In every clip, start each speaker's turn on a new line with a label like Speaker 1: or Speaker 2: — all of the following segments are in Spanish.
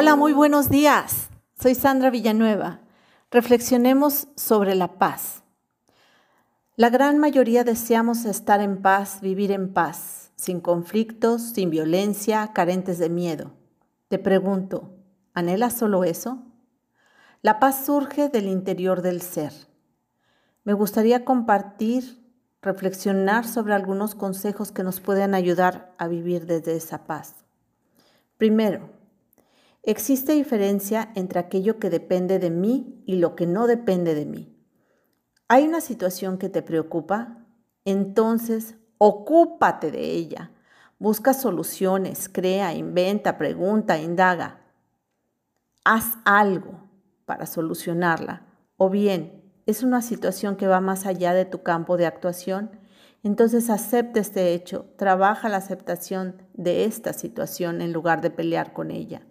Speaker 1: Hola, muy buenos días. Soy Sandra Villanueva. Reflexionemos sobre la paz. La gran mayoría deseamos estar en paz, vivir en paz, sin conflictos, sin violencia, carentes de miedo. Te pregunto, ¿anhelas solo eso? La paz surge del interior del ser. Me gustaría compartir, reflexionar sobre algunos consejos que nos pueden ayudar a vivir desde esa paz. Primero, existe diferencia entre aquello que depende de mí y lo que no depende de mí. ¿Hay una situación que te preocupa? Entonces, ocúpate de ella. Busca soluciones, crea, inventa, pregunta, indaga. Haz algo para solucionarla. O bien, es una situación que va más allá de tu campo de actuación. Entonces acepta este hecho, trabaja la aceptación de esta situación en lugar de pelear con ella.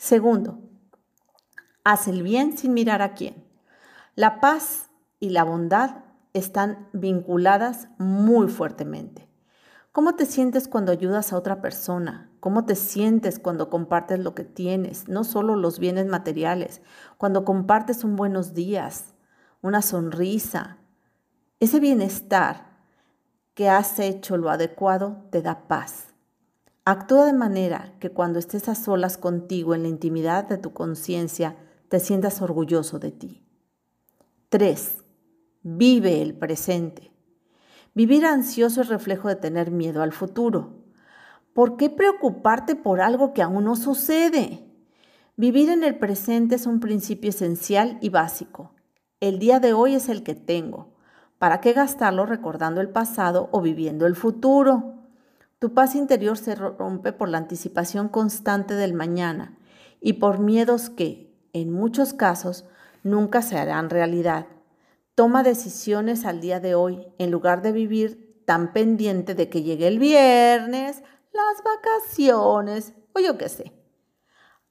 Speaker 1: Segundo, haz el bien sin mirar a quién. La paz y la bondad están vinculadas muy fuertemente. ¿Cómo te sientes cuando ayudas a otra persona? ¿Cómo te sientes cuando compartes lo que tienes? No solo los bienes materiales, cuando compartes un buenos días, una sonrisa. Ese bienestar que has hecho lo adecuado te da paz. Actúa de manera que cuando estés a solas contigo en la intimidad de tu conciencia, te sientas orgulloso de ti. 3. Vive el presente. Vivir ansioso es reflejo de tener miedo al futuro. ¿Por qué preocuparte por algo que aún no sucede? Vivir en el presente es un principio esencial y básico. El día de hoy es el que tengo. ¿Para qué gastarlo recordando el pasado o viviendo el futuro? Tu paz interior se rompe por la anticipación constante del mañana y por miedos que, en muchos casos, nunca se harán realidad. Toma decisiones al día de hoy en lugar de vivir tan pendiente de que llegue el viernes, las vacaciones o yo qué sé.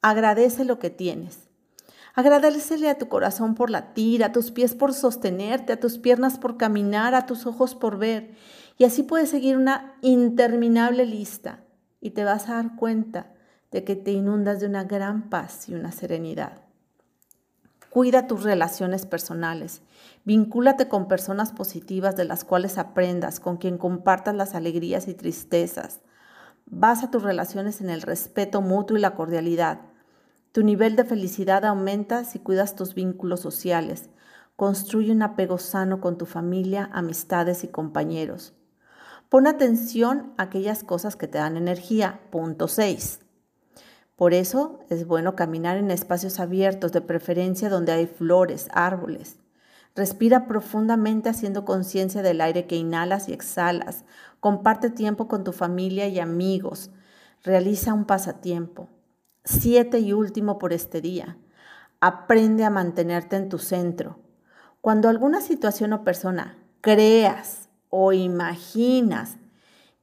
Speaker 1: Agradece lo que tienes. Agradecele a tu corazón por latir, a tus pies por sostenerte, a tus piernas por caminar, a tus ojos por ver. Y así puedes seguir una interminable lista y te vas a dar cuenta de que te inundas de una gran paz y una serenidad. Cuida tus relaciones personales. Vincúlate con personas positivas de las cuales aprendas, con quien compartas las alegrías y tristezas. Basa tus relaciones en el respeto mutuo y la cordialidad. Tu nivel de felicidad aumenta si cuidas tus vínculos sociales. Construye un apego sano con tu familia, amistades y compañeros. Pon atención a aquellas cosas que te dan energía. Punto 6. Por eso es bueno caminar en espacios abiertos, de preferencia donde hay flores, árboles. Respira profundamente haciendo conciencia del aire que inhalas y exhalas. Comparte tiempo con tu familia y amigos. Realiza un pasatiempo. Siete y último por este día. Aprende a mantenerte en tu centro. Cuando alguna situación o persona creas o imaginas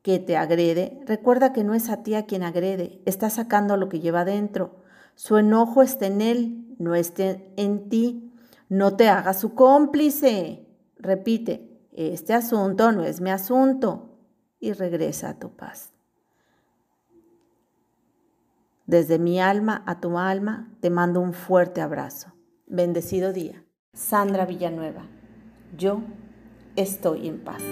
Speaker 1: que te agrede, recuerda que no es a ti a quien agrede, está sacando lo que lleva dentro. Su enojo está en él, no esté en ti. No te hagas su cómplice. Repite, este asunto no es mi asunto. Y regresa a tu paz. Desde mi alma a tu alma te mando un fuerte abrazo. Bendecido día. Sandra Villanueva. Yo estoy en paz.